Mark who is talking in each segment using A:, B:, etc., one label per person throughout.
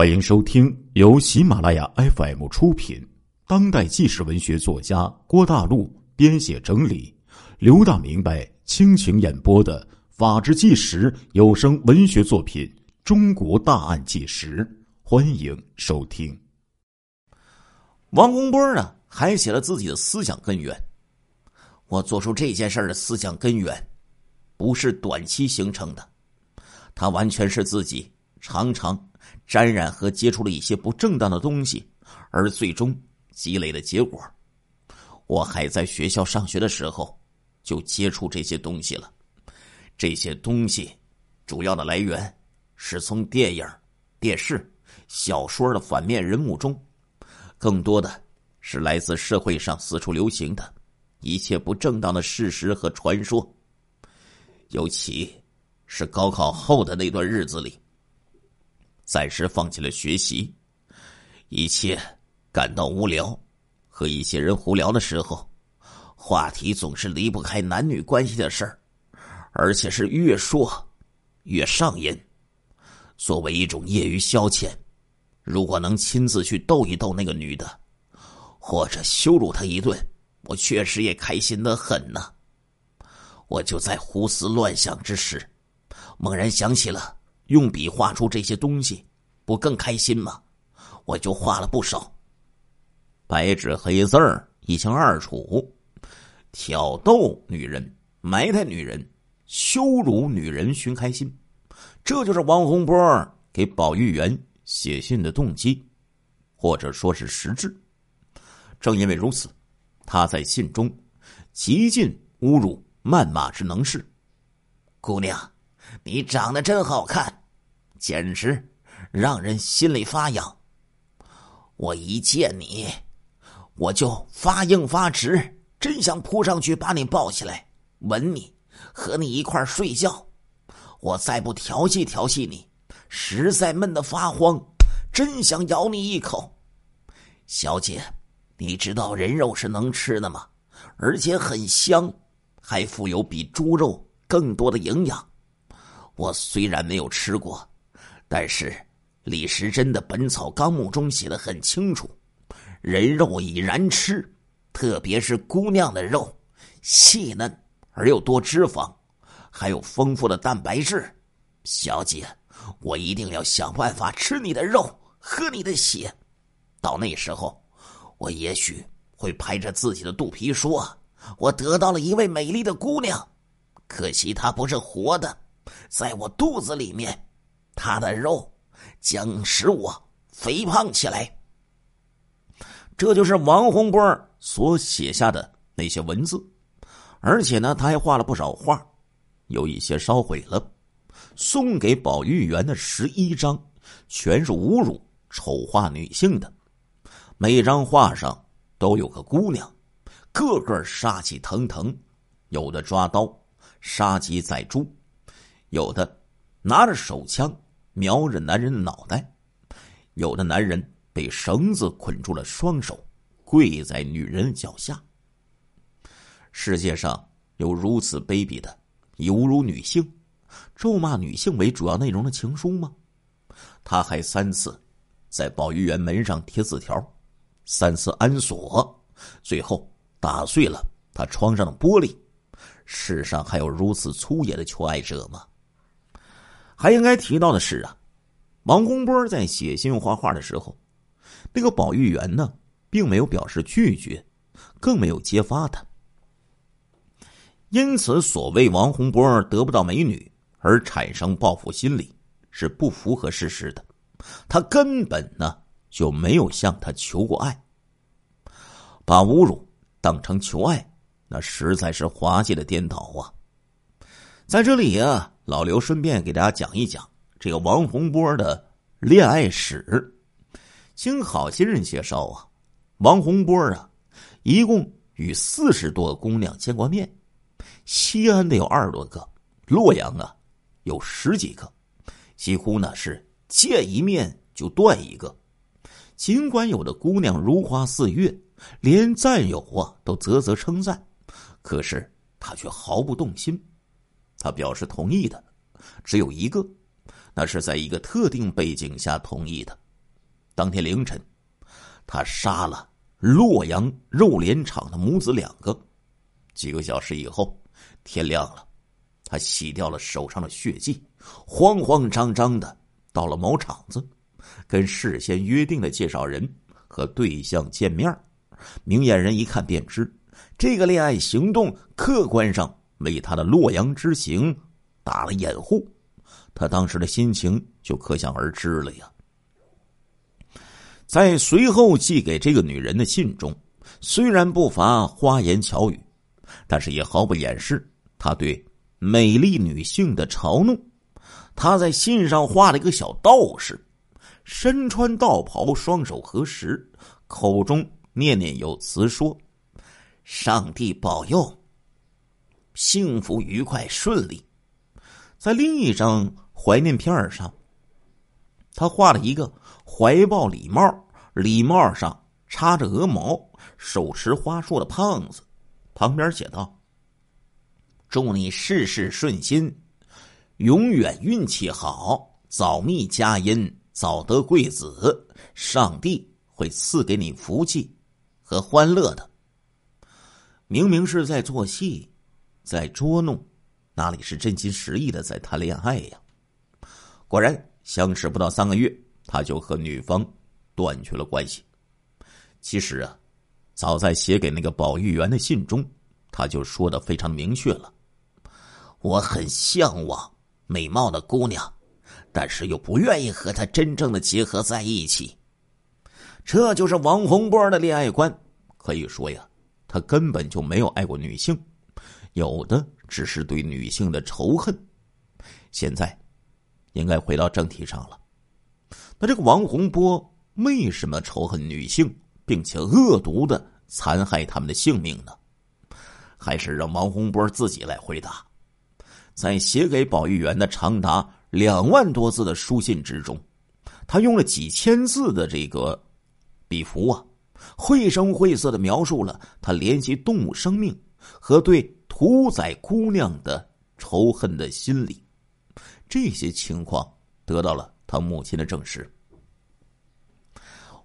A: 欢迎收听由喜马拉雅 FM 出品、当代纪实文学作家郭大陆编写整理、刘大明白倾情演播的《法制纪实》有声文学作品《中国大案纪实》，欢迎收听。
B: 王洪波呢，还写了自己的思想根源。我做出这件事的思想根源，不是短期形成的，它完全是自己常常。沾染和接触了一些不正当的东西，而最终积累的结果。我还在学校上学的时候，就接触这些东西了。这些东西主要的来源是从电影、电视、小说的反面人物中，更多的是来自社会上四处流行的一切不正当的事实和传说。尤其是高考后的那段日子里。暂时放弃了学习，一切感到无聊，和一些人胡聊的时候，话题总是离不开男女关系的事儿，而且是越说越上瘾。作为一种业余消遣，如果能亲自去逗一逗那个女的，或者羞辱她一顿，我确实也开心的很呢。我就在胡思乱想之时，猛然想起了。用笔画出这些东西，不更开心吗？我就画了不少，白纸黑字儿一清二楚，挑逗女人、埋汰女人、羞辱女人寻开心，这就是王洪波给保育员写信的动机，或者说是实质。正因为如此，他在信中极尽侮辱、谩骂之能事。姑娘，你长得真好看。简直让人心里发痒。我一见你，我就发硬发直，真想扑上去把你抱起来，吻你，和你一块睡觉。我再不调戏调戏你，实在闷得发慌，真想咬你一口。小姐，你知道人肉是能吃的吗？而且很香，还富有比猪肉更多的营养。我虽然没有吃过。但是李时珍的《本草纲目》中写的很清楚，人肉已然吃，特别是姑娘的肉，细嫩而又多脂肪，还有丰富的蛋白质。小姐，我一定要想办法吃你的肉，喝你的血。到那时候，我也许会拍着自己的肚皮说：“我得到了一位美丽的姑娘，可惜她不是活的，在我肚子里面。”他的肉将使我肥胖起来。这就是王洪波所写下的那些文字，而且呢，他还画了不少画，有一些烧毁了。送给保育员的十一张，全是侮辱、丑化女性的。每张画上都有个姑娘，个个杀气腾腾，有的抓刀，杀鸡宰猪，有的拿着手枪。瞄着男人的脑袋，有的男人被绳子捆住了双手，跪在女人脚下。世界上有如此卑鄙的以侮辱女性、咒骂女性为主要内容的情书吗？他还三次在保育员门上贴字条，三次安锁，最后打碎了他窗上的玻璃。世上还有如此粗野的求爱者吗？还应该提到的是啊，王洪波在写信画画的时候，那个保育员呢，并没有表示拒绝，更没有揭发他。因此，所谓王洪波得不到美女而产生报复心理，是不符合事实的。他根本呢就没有向他求过爱，把侮辱当成求爱，那实在是滑稽的颠倒啊！在这里啊。老刘顺便给大家讲一讲这个王洪波的恋爱史。经好心人介绍啊，王洪波啊，一共与四十多个姑娘见过面，西安的有二十多个，洛阳啊有十几个，几乎呢是见一面就断一个。尽管有的姑娘如花似月，连战友啊都啧啧称赞，可是他却毫不动心。他表示同意的，只有一个，那是在一个特定背景下同意的，当天凌晨，他杀了洛阳肉联厂的母子两个。几个小时以后，天亮了，他洗掉了手上的血迹，慌慌张张的到了某厂子，跟事先约定的介绍人和对象见面。明眼人一看便知，这个恋爱行动客观上为他的洛阳之行打了掩护。他当时的心情就可想而知了呀。在随后寄给这个女人的信中，虽然不乏花言巧语，但是也毫不掩饰他对美丽女性的嘲弄。他在信上画了一个小道士，身穿道袍，双手合十，口中念念有词说：“上帝保佑，幸福愉快顺利。”在另一张怀念片上，他画了一个怀抱礼帽，礼帽上插着鹅毛、手持花束的胖子，旁边写道：“祝你事事顺心，永远运气好，早觅佳音，早得贵子，上帝会赐给你福气和欢乐的。”明明是在做戏，在捉弄。哪里是真心实意的在谈恋爱呀？果然，相识不到三个月，他就和女方断绝了关系。其实啊，早在写给那个保育员的信中，他就说的非常明确了：我很向往美貌的姑娘，但是又不愿意和她真正的结合在一起。这就是王洪波的恋爱观。可以说呀，他根本就没有爱过女性，有的。只是对女性的仇恨。现在，应该回到正题上了。那这个王洪波为什么仇恨女性，并且恶毒的残害他们的性命呢？还是让王洪波自己来回答。在写给保育员的长达两万多字的书信之中，他用了几千字的这个笔幅啊，绘声绘色的描述了他怜惜动物生命和对。屠宰姑娘的仇恨的心理，这些情况得到了他母亲的证实。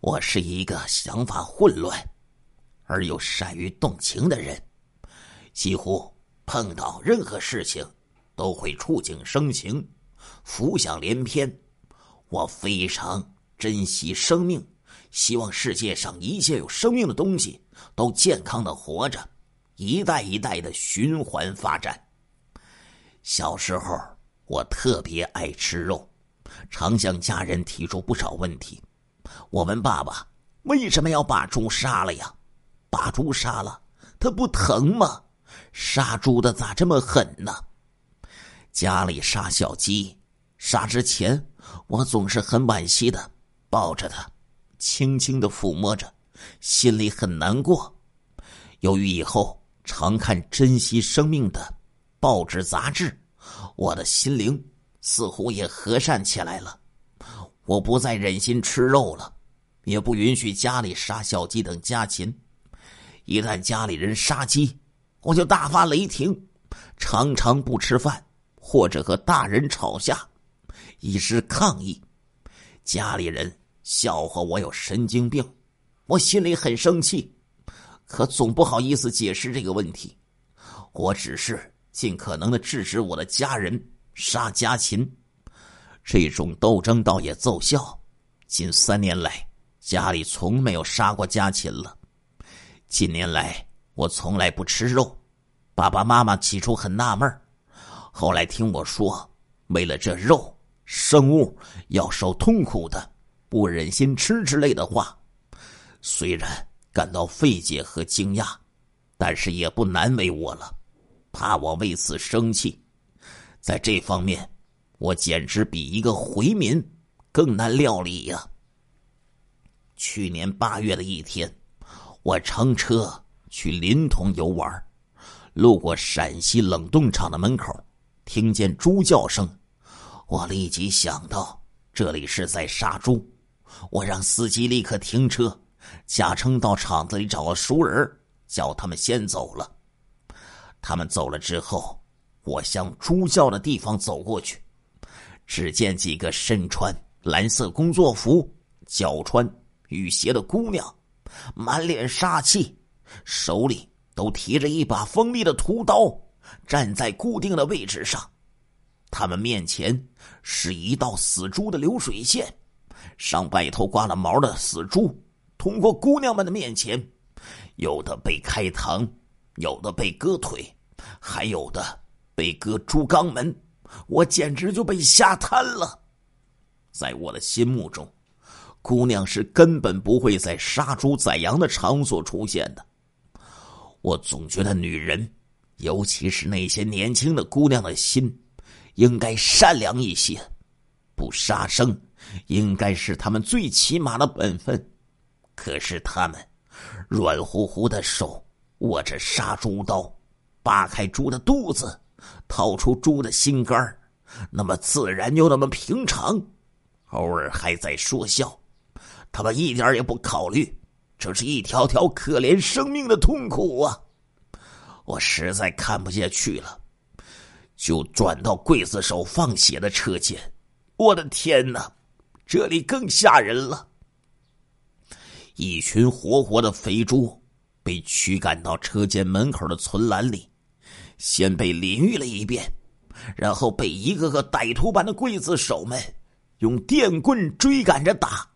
B: 我是一个想法混乱而又善于动情的人，几乎碰到任何事情都会触景生情，浮想联翩。我非常珍惜生命，希望世界上一切有生命的东西都健康的活着。一代一代的循环发展。小时候，我特别爱吃肉，常向家人提出不少问题。我问爸爸：“为什么要把猪杀了呀？把猪杀了，它不疼吗？杀猪的咋这么狠呢？”家里杀小鸡，杀之前，我总是很惋惜的抱着它，轻轻的抚摸着，心里很难过。由于以后。常看珍惜生命的报纸杂志，我的心灵似乎也和善起来了。我不再忍心吃肉了，也不允许家里杀小鸡等家禽。一旦家里人杀鸡，我就大发雷霆，常常不吃饭，或者和大人吵架，以示抗议。家里人笑话我有神经病，我心里很生气。可总不好意思解释这个问题，我只是尽可能的制止我的家人杀家禽，这种斗争倒也奏效。近三年来，家里从没有杀过家禽了。近年来，我从来不吃肉，爸爸妈妈起初很纳闷后来听我说，为了这肉，生物要受痛苦的，不忍心吃之类的话，虽然。感到费解和惊讶，但是也不难为我了，怕我为此生气。在这方面，我简直比一个回民更难料理呀。去年八月的一天，我乘车去临潼游玩，路过陕西冷冻厂的门口，听见猪叫声，我立即想到这里是在杀猪，我让司机立刻停车。假称到厂子里找个熟人，叫他们先走了。他们走了之后，我向猪叫的地方走过去，只见几个身穿蓝色工作服、脚穿雨鞋的姑娘，满脸杀气，手里都提着一把锋利的屠刀，站在固定的位置上。他们面前是一道死猪的流水线，上百头刮了毛的死猪通过姑娘们的面前，有的被开膛，有的被割腿，还有的被割猪肛门。我简直就被吓瘫了。在我的心目中，姑娘是根本不会在杀猪宰羊的场所出现的。我总觉得女人，尤其是那些年轻的姑娘的心。应该善良一些，不杀生，应该是他们最起码的本分。可是他们软乎乎的手握着杀猪刀，扒开猪的肚子，掏出猪的心肝那么自然又那么平常，偶尔还在说笑。他们一点也不考虑，这是一条条可怜生命的痛苦啊！我实在看不下去了。就转到刽子手放血的车间，我的天哪，这里更吓人了！一群活活的肥猪被驱赶到车间门口的存栏里，先被淋浴了一遍，然后被一个个歹徒般的刽子手们用电棍追赶着打，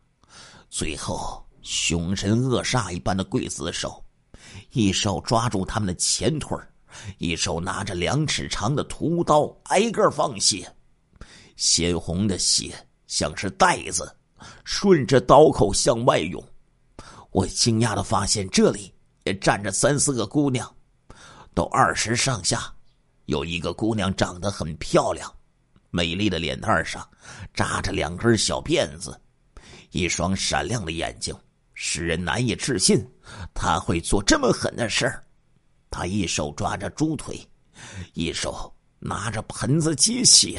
B: 最后凶神恶煞一般的刽子手一手抓住他们的前腿一手拿着两尺长的屠刀，挨个放血，鲜红的血像是带子，顺着刀口向外涌。我惊讶的发现，这里也站着三四个姑娘，都二十上下。有一个姑娘长得很漂亮，美丽的脸蛋上扎着两根小辫子，一双闪亮的眼睛，使人难以置信，她会做这么狠的事儿。他一手抓着猪腿，一手拿着盆子接血。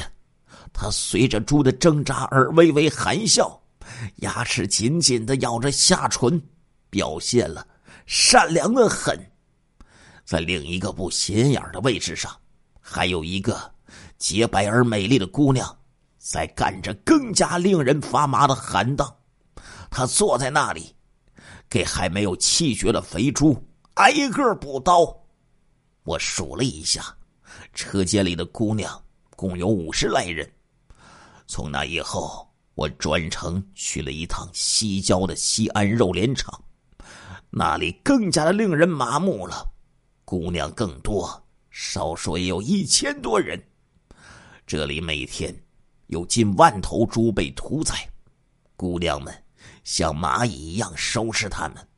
B: 他随着猪的挣扎而微微含笑，牙齿紧紧的咬着下唇，表现了善良的很。在另一个不显眼的位置上，还有一个洁白而美丽的姑娘，在干着更加令人发麻的寒当。她坐在那里，给还没有气绝的肥猪挨个补刀。我数了一下，车间里的姑娘共有五十来人。从那以后，我专程去了一趟西郊的西安肉联厂，那里更加的令人麻木了，姑娘更多，少说也有一千多人。这里每天有近万头猪被屠宰，姑娘们像蚂蚁一样收拾它们，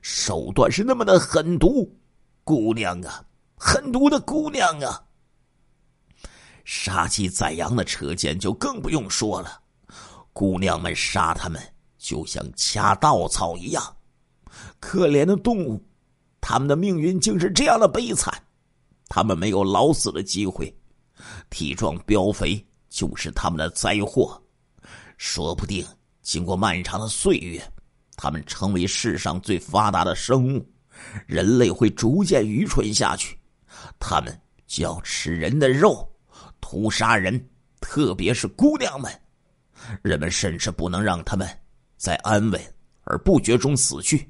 B: 手段是那么的狠毒。姑娘啊！狠毒的姑娘啊！杀鸡宰羊的车间就更不用说了，姑娘们杀他们就像掐稻草一样。可怜的动物，他们的命运竟是这样的悲惨。他们没有老死的机会，体壮膘肥就是他们的灾祸。说不定经过漫长的岁月，他们成为世上最发达的生物，人类会逐渐愚蠢下去。他们就要吃人的肉，屠杀人，特别是姑娘们。人们甚至不能让他们在安稳而不觉中死去，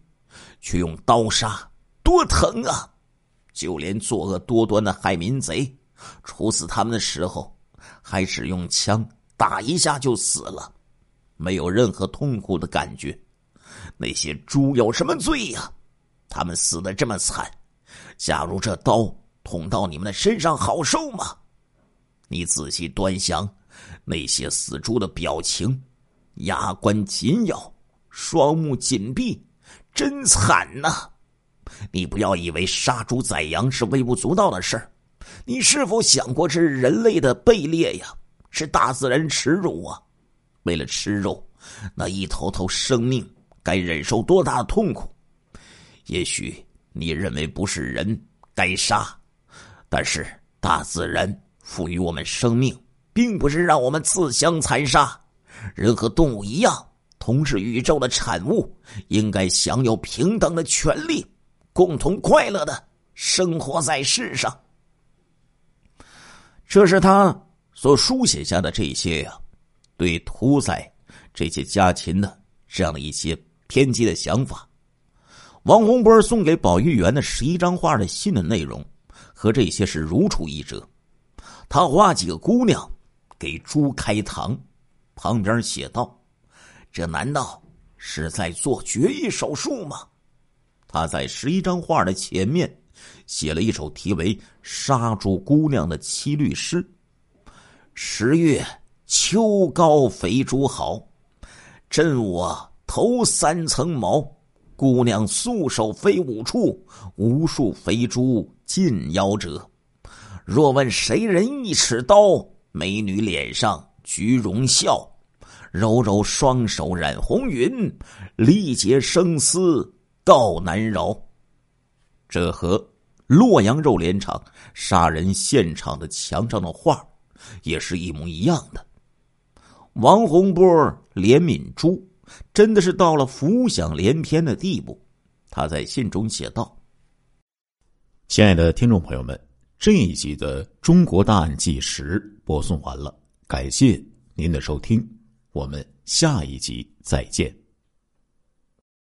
B: 却用刀杀，多疼啊！就连作恶多端的害民贼，处死他们的时候，还只用枪打一下就死了，没有任何痛苦的感觉。那些猪有什么罪呀？他们死的这么惨，假如这刀……捅到你们的身上好受吗？你仔细端详那些死猪的表情，牙关紧咬，双目紧闭，真惨呐！你不要以为杀猪宰羊是微不足道的事，你是否想过这是人类的卑劣呀？是大自然耻辱啊！为了吃肉，那一头头生命该忍受多大的痛苦？也许你认为不是人该杀。但是，大自然赋予我们生命，并不是让我们自相残杀。人和动物一样，同是宇宙的产物，应该享有平等的权利，共同快乐的生活在世上。这是他所书写下的这些呀，对屠宰这些家禽的这样的一些偏激的想法。王洪波送给保育员的十一张画的信的内容和这些是如出一辙。他画几个姑娘给猪开膛，旁边写道：“这难道是在做绝育手术吗？”他在十一张画的前面写了一首题为《杀猪姑娘》的七律诗：“十月秋高肥猪好，震我头三层毛。”姑娘素手飞舞处，无数肥猪尽夭折。若问谁人一尺刀，美女脸上菊容笑，柔柔双手染红云，力竭生死告难饶。这和洛阳肉联厂杀人现场的墙上的画也是一模一样的。王洪波怜悯猪。真的是到了浮想联翩的地步，他在信中写道：“
A: 亲爱的听众朋友们，这一集的《中国大案纪实》播送完了，感谢您的收听，我们下一集再见。”